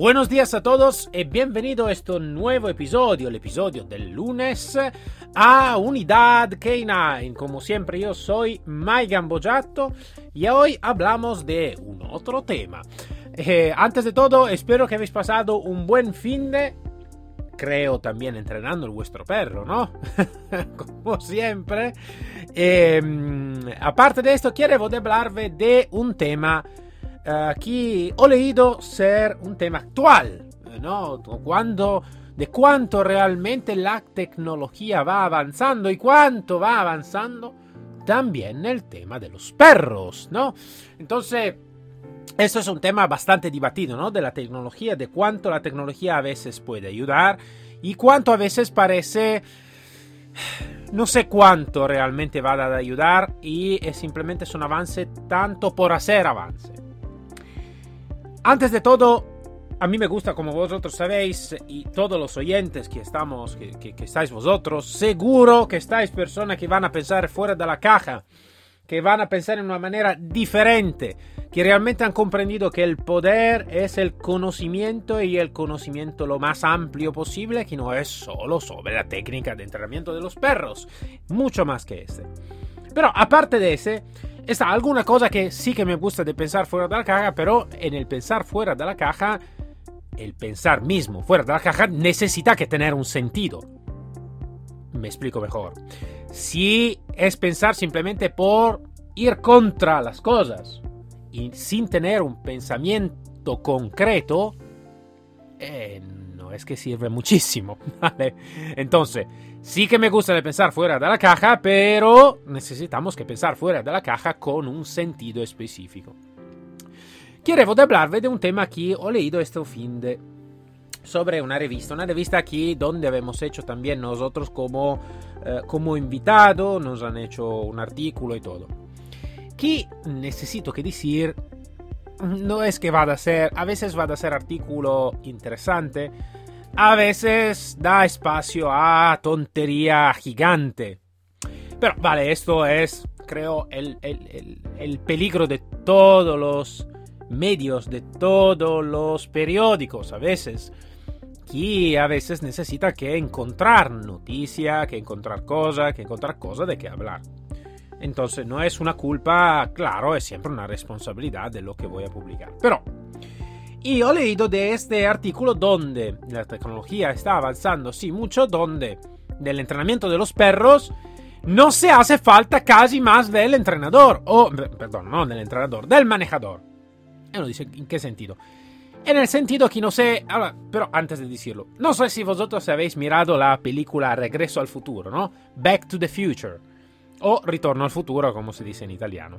Buenos días a todos y bienvenido a este nuevo episodio, el episodio del lunes a Unidad K9. Como siempre yo soy Mike Gambojato y hoy hablamos de un otro tema. Eh, antes de todo, espero que habéis pasado un buen fin de... Creo también entrenando el vuestro perro, ¿no? Como siempre. Eh, aparte de esto, quiero hablarve de un tema aquí ho leído ser un tema actual, ¿no? Cuando, de cuánto realmente la tecnología va avanzando y cuánto va avanzando también el tema de los perros, ¿no? Entonces, eso es un tema bastante debatido, ¿no? De la tecnología, de cuánto la tecnología a veces puede ayudar y cuánto a veces parece... No sé cuánto realmente va a ayudar y es simplemente es un avance tanto por hacer avance. Antes de todo, a mí me gusta, como vosotros sabéis, y todos los oyentes que estamos, que, estáis vosotros, seguro que estáis personas que van a pensar fuera de la caja, que van a pensar en una manera diferente, que realmente han comprendido que el poder es el conocimiento y el conocimiento lo más amplio posible, que no es solo sobre la técnica de entrenamiento de los perros, mucho más que ese. Pero aparte de ese, está alguna cosa que sí que me gusta de pensar fuera de la caja, pero en el pensar fuera de la caja, el pensar mismo fuera de la caja necesita que tener un sentido. Me explico mejor. Si es pensar simplemente por ir contra las cosas y sin tener un pensamiento concreto, eh, es que sirve muchísimo, ¿vale? Entonces, Sí que me gusta de pensar fuera de la caja, pero necesitamos que pensar fuera de la caja con un sentido específico. Quiero hablarles de un tema que he leído este fin de sobre una revista, una revista aquí donde hemos hecho también nosotros como, eh, como invitado, nos han hecho un artículo y todo. Que necesito que decir, no es que va a ser, a veces va a ser artículo interesante, a veces da espacio a tontería gigante. Pero vale, esto es, creo, el, peligro de todos los medios, de todos los periódicos a veces. Que a veces necesita que encontrar noticia, que encontrar cosa, que encontrar cosa de qué hablar. Entonces no es una culpa, claro, es siempre una responsabilidad de lo que voy a publicar. Pero y he leído de este artículo donde la tecnología está avanzando, sí, mucho, donde del entrenamiento de los perros no se hace falta casi más del entrenador, o, perdón, no del entrenador, del manejador. Y uno dice, ¿en qué sentido? En el sentido que no sé, pero antes de decirlo, no sé si vosotros habéis mirado la película Regreso al futuro, ¿no? Back to the Future, o Ritorno al futuro, como se dice en italiano.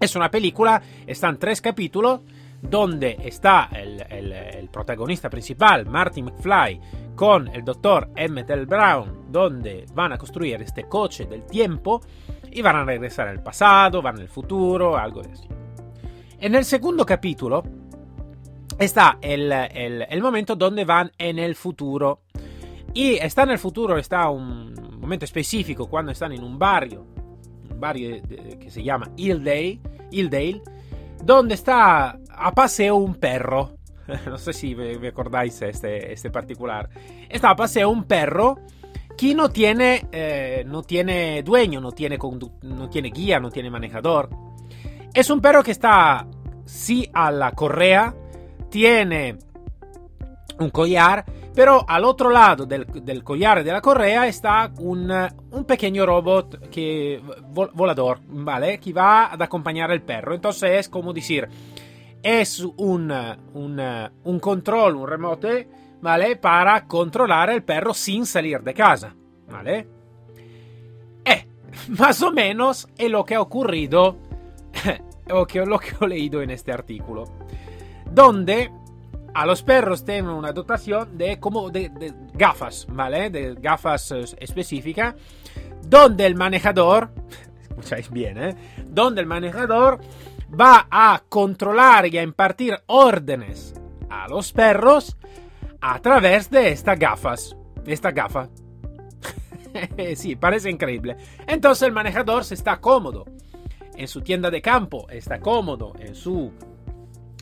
Es una película, están tres capítulos, donde está el, protagonista principal, Marty McFly, con el doctor Emmett L. Brown, donde van a construir este coche del tiempo y van a regresar al pasado, van al futuro, algo de así. En el segundo capítulo está el, el, momento donde van en el futuro. Y está en el futuro, está un momento específico cuando están en un barrio, un barrio que se llama Hilldale, Hilldale donde está a paseo un perro. No sé si me acordáis este, este particular. Está a paseo un perro que no tiene, eh, no tiene dueño, no tiene, no tiene guía, no tiene manejador. Es un perro que está sí a la correa, tiene un collar, pero al otro lado del, del collar de la correa está un, un pequeño robot que, volador, ¿vale? Que va a acompañar al perro. Entonces es como decir, es un, un, un control, un remote, ¿vale? Para controlar el perro sin salir de casa, ¿vale? Eh, más o menos es lo que ha ocurrido, o que, lo que he leído en este artículo, donde a los perros tienen una dotación de como de, gafas, ¿vale? De gafas eh, específicas, donde el manejador, escucháis bien, ¿eh? Donde el manejador va a controlar y a impartir órdenes a los perros a través de estas gafas. Esta gafa. sí, parece increíble. Entonces el manejador se está cómodo en su tienda de campo, está cómodo en su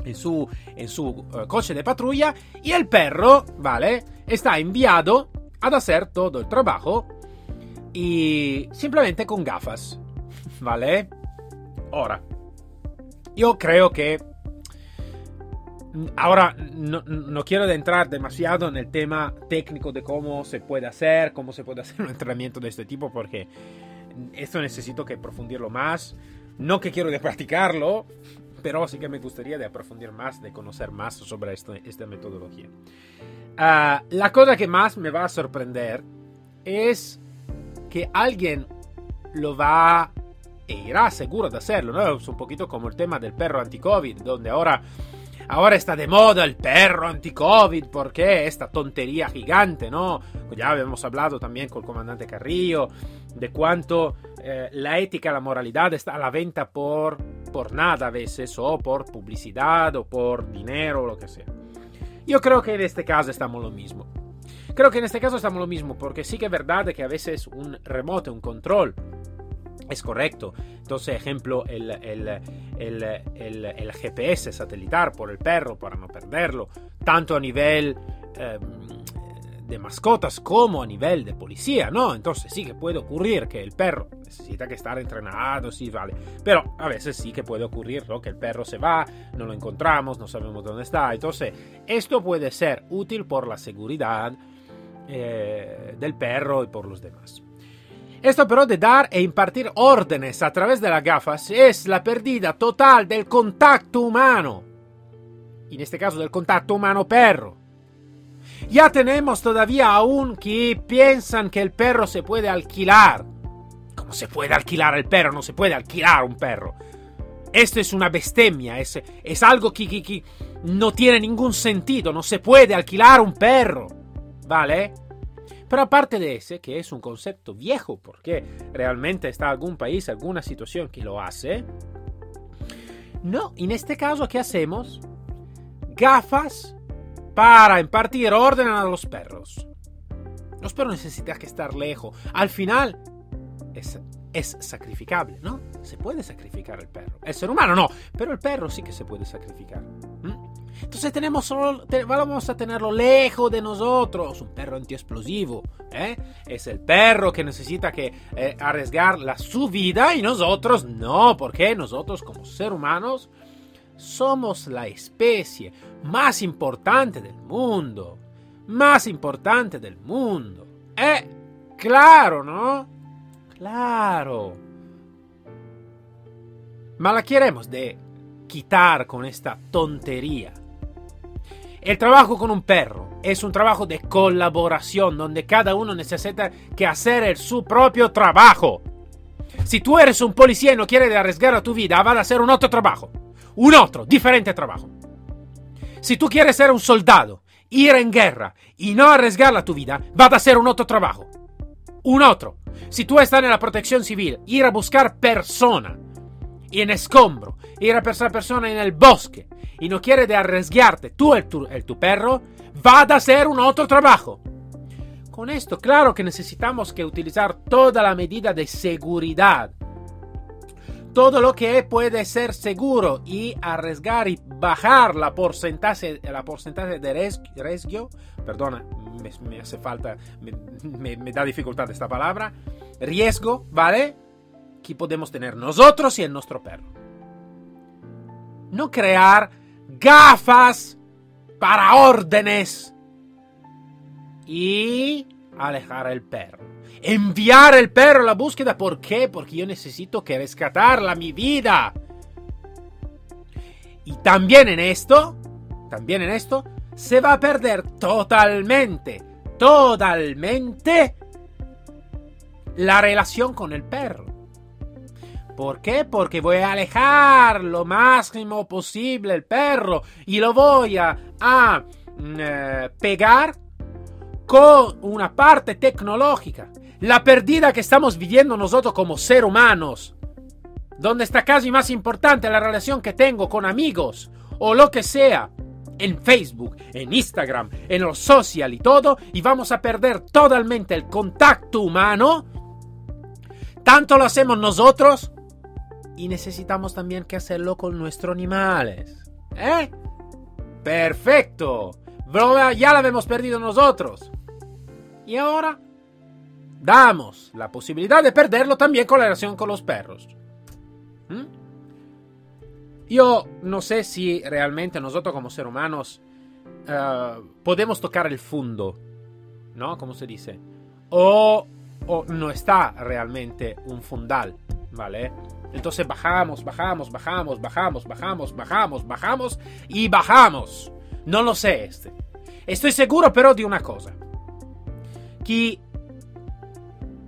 en su, en su uh, coche de patrulla y el perro, ¿vale? Está enviado a hacer todo el trabajo y simplemente con gafas, ¿vale? Ahora, yo creo que Ahora, no, no, quiero entrar demasiado en el tema técnico de cómo se puede hacer, cómo se puede hacer un entrenamiento de este tipo, porque esto necesito que profundirlo más. No que quiero de practicarlo, pero sí que me gustaría de aprofundir más, de conocer más sobre esto, esta metodología. Uh, la cosa que más me va a sorprender es que alguien lo va e irá seguro de hacerlo, ¿no? Es un poquito como el tema del perro anti-COVID, donde ahora, ahora está de moda el perro anti-COVID, porque esta tontería gigante, ¿no? Ya habíamos hablado también con el comandante Carrillo de cuánto eh, la ética, la moralidad está a la venta por, por nada a veces, o por publicidad, o por dinero, o lo que sea. Yo creo que en este caso estamos lo mismo. Creo que en este caso estamos lo mismo, porque sí que es verdad que a veces un remote, un control, es correcto. Entonces, ejemplo, el, el, el, el, GPS satelitar por el perro para no perderlo, tanto a nivel eh, de mascotas como a nivel de policía, ¿no? Entonces sí que puede ocurrir que el perro necesita que estar entrenado, sí, vale. Pero a veces sí que puede ocurrir, ¿no? Que el perro se va, no lo encontramos, no sabemos dónde está. Entonces, esto puede ser útil por la seguridad eh, del perro y por los demás. Esto pero de dar e impartir órdenes a través de las gafas es la pérdida total del contacto humano. En este caso del contacto humano-perro. Ya tenemos todavía aún que piensan que el perro se puede alquilar. ¿Cómo se puede alquilar el perro? No se puede alquilar un perro. Esto es una bestemia, es, es algo que, que, que no tiene ningún sentido. No se puede alquilar un perro. ¿Vale? Pero aparte de ese, que es un concepto viejo, porque realmente está algún país, alguna situación que lo hace, no, en este caso, ¿qué hacemos? Gafas para impartir orden a los perros. Los perros necesitan que estar lejos. Al final es, es sacrificable, ¿no? Se puede sacrificar el perro. El ser humano no, pero el perro sí que se puede sacrificar. Entonces tenemos solo, vamos a tenerlo lejos de nosotros. Un perro antiexplosivo. ¿eh? Es el perro que necesita que eh, arriesgar la, su vida y nosotros no, porque nosotros como seres humanos somos la especie más importante del mundo. Más importante del mundo. Eh, claro, ¿no? Claro. Ma la queremos de quitar con esta tontería. El trabajo con un perro es un trabajo de colaboración donde cada uno necesita que hacer su propio trabajo. Si tú eres un policía y no quieres arriesgar a tu vida, vas a hacer un otro trabajo un otro, diferente trabajo. Si tú quieres ser un soldado, ir en guerra y no arriesgar la tu vida, va a ser un otro trabajo. Un otro. Si tú estás en la protección civil, ir a buscar persona y en escombro, ir a buscar persona en el bosque y no quieres arriesgarte tú el tu, el tu perro, va a ser un otro trabajo. Con esto, claro que necesitamos que utilizar toda la medida de seguridad todo lo que puede ser seguro y arriesgar y bajar la porcentaje, la porcentaje de riesgo, perdona, me, hace falta, me, me, da dificultad esta palabra, riesgo, ¿vale? Que podemos tener nosotros y el nuestro perro. No crear gafas para órdenes y alejar el perro enviar el perro a la búsqueda. ¿Por qué? Porque yo necesito que rescatarla, mi vida. Y también en esto, también en esto, se va a perder totalmente, totalmente la relación con el perro. ¿Por qué? Porque voy a alejar lo máximo posible el perro y lo voy a, mm, eh, pegar con una parte tecnológica. La pérdida que estamos viviendo nosotros como seres humanos, donde está casi más importante la relación que tengo con amigos o lo que sea, en Facebook, en Instagram, en los social y todo, y vamos a perder totalmente el contacto humano, tanto lo hacemos nosotros y necesitamos también que hacerlo con nuestros animales. ¿Eh? Perfecto. Ya la hemos perdido nosotros. Y ahora damos la posibilidad de perderlo también con la relación con los perros. ¿Mm? Yo no sé si realmente nosotros como seres humanos uh, podemos tocar el fondo, ¿no? Como se dice. O, o no está realmente un fundal, ¿vale? Entonces bajamos, bajamos, bajamos, bajamos, bajamos, bajamos, bajamos y bajamos. No lo sé este. Estoy seguro pero de una cosa. Que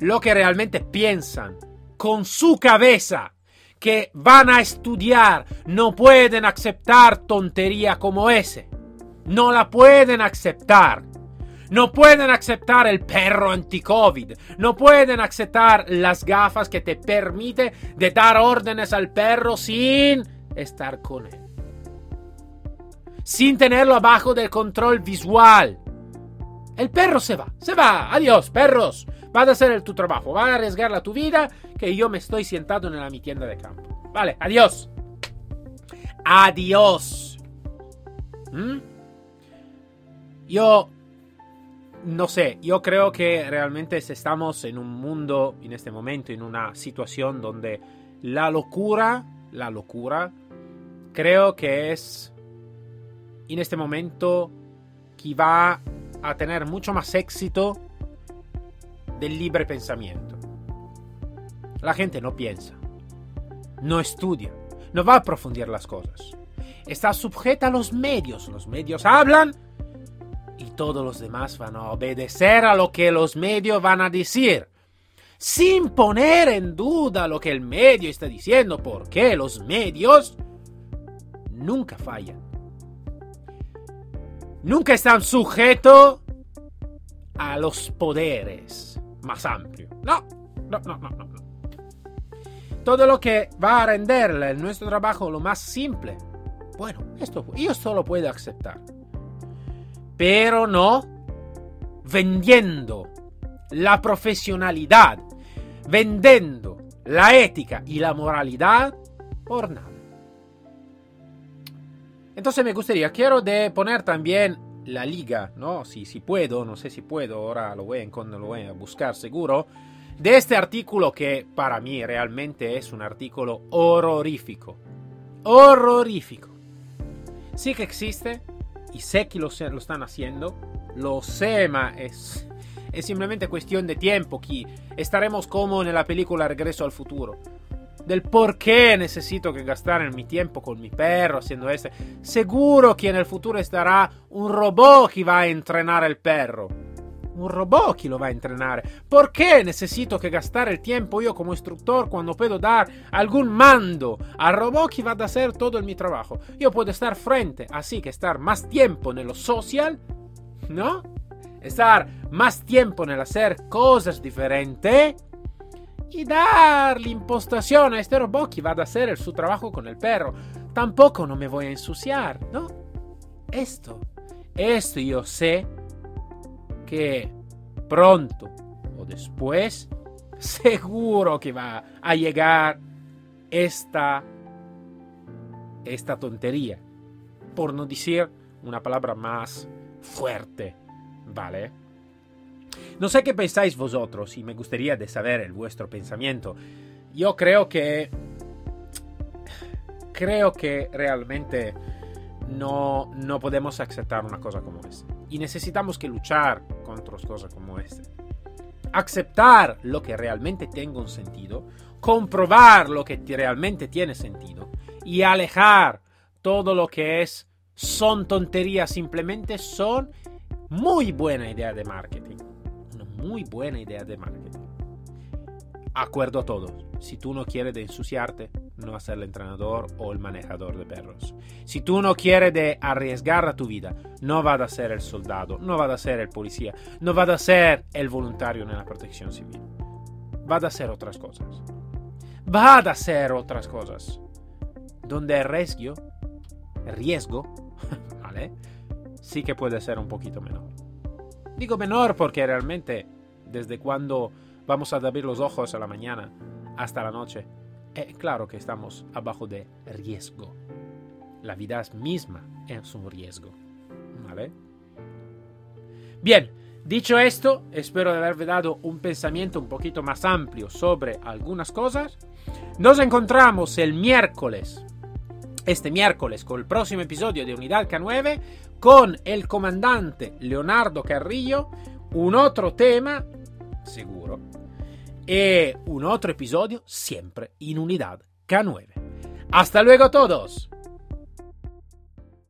lo que realmente piensan con su cabeza que van a estudiar no pueden aceptar tontería como ese. No la pueden aceptar. No pueden aceptar el perro anti-COVID. No pueden aceptar las gafas que te permite dar órdenes al perro sin estar con él. Sin tenerlo abajo del control visual. El perro se va, se va. Adiós, perros. Vas a hacer tu trabajo, vas a arriesgar la tu vida que yo me estoy sentado en mi tienda de campo. Vale, adiós. Adiós. ¿Mm? Yo no sé, yo creo que realmente estamos en un mundo, en este momento, en una situación donde la locura, la locura, creo que es en este momento que va a tener mucho más éxito del libre pensamiento. La gente no piensa, no estudia, no va a profundizar las cosas. Está sujeta a los medios, los medios hablan todos los demás van a obedecer a lo que los medios van a decir, sin poner en duda lo que el medio está diciendo, porque los medios nunca fallan. Nunca están sujetos a los poderes más amplios. No, no, no, no, no. Todo lo que va a renderle nuestro trabajo lo más simple, bueno, esto yo solo puedo aceptar pero no vendiendo la profesionalidad, vendiendo la ética y la moralidad por nada. Entonces me gustaría, quiero de poner también la liga, ¿no? Si, si puedo, no sé si puedo, ahora lo voy, a, lo voy a buscar seguro, de este artículo que para mí realmente es un artículo horrorífico. Horrorífico. Sí que existe, y sé que lo, lo están haciendo, lo sé, ma es, es simplemente cuestión de tiempo que estaremos como en la película Regreso al futuro. Del por qué necesito que gastar mi tiempo con mi perro haciendo eso. Seguro que en el futuro estará un robot que va a entrenar el perro un robot que lo va a entrenar. ¿Por qué necesito que gastar el tiempo yo como instructor cuando puedo dar algún mando al robot que va a hacer todo el mi trabajo? Yo puedo estar frente, así que estar más tiempo en lo social, ¿no? Estar más tiempo en hacer cosas diferentes y dar la impostación a este robot que va a hacer su trabajo con el perro. Tampoco no me voy a ensuciar, ¿no? Esto, esto yo sé que pronto o después seguro que va a llegar esta esta tontería. Por no decir una palabra más fuerte vale no sé qué pensáis vosotros y me gustaría de saber el vuestro pensamiento. Yo creo que creo que realmente no, no podemos aceptar una cosa como esta. Y necesitamos que luchar contra cosas como esta. Aceptar lo que realmente tenga un sentido, comprobar lo que realmente tiene sentido y alejar todo lo que es son tonterías, simplemente son muy buena idea de marketing. Una muy buena idea de marketing. acuerdo a todos. Si tú no quieres de ensuciarte, no vas a ser el entrenador o el manejador de perros. Si tú no quieres de arriesgar a tu vida, no vas a ser el soldado, no vas a ser el policía, no vas a ser el voluntario en la protección civil. Vas a hacer otras cosas. Vas a hacer otras cosas. Donde el riesgo, el riesgo, ¿vale? Sí que puede ser un poquito menor. Digo menor porque realmente desde cuando vamos a abrir los ojos a la mañana hasta la noche, es claro que estamos abajo de riesgo. La vida misma es un riesgo. ¿Vale? Bien, dicho esto, espero haberme dado un pensamiento un poquito más amplio sobre algunas cosas. Nos encontramos el miércoles, este miércoles, con el próximo episodio de Unidad K9, con el comandante Leonardo Carrillo, un otro tema, seguro, e un otro episodio siempre in Unidad K9. Hasta luego todos.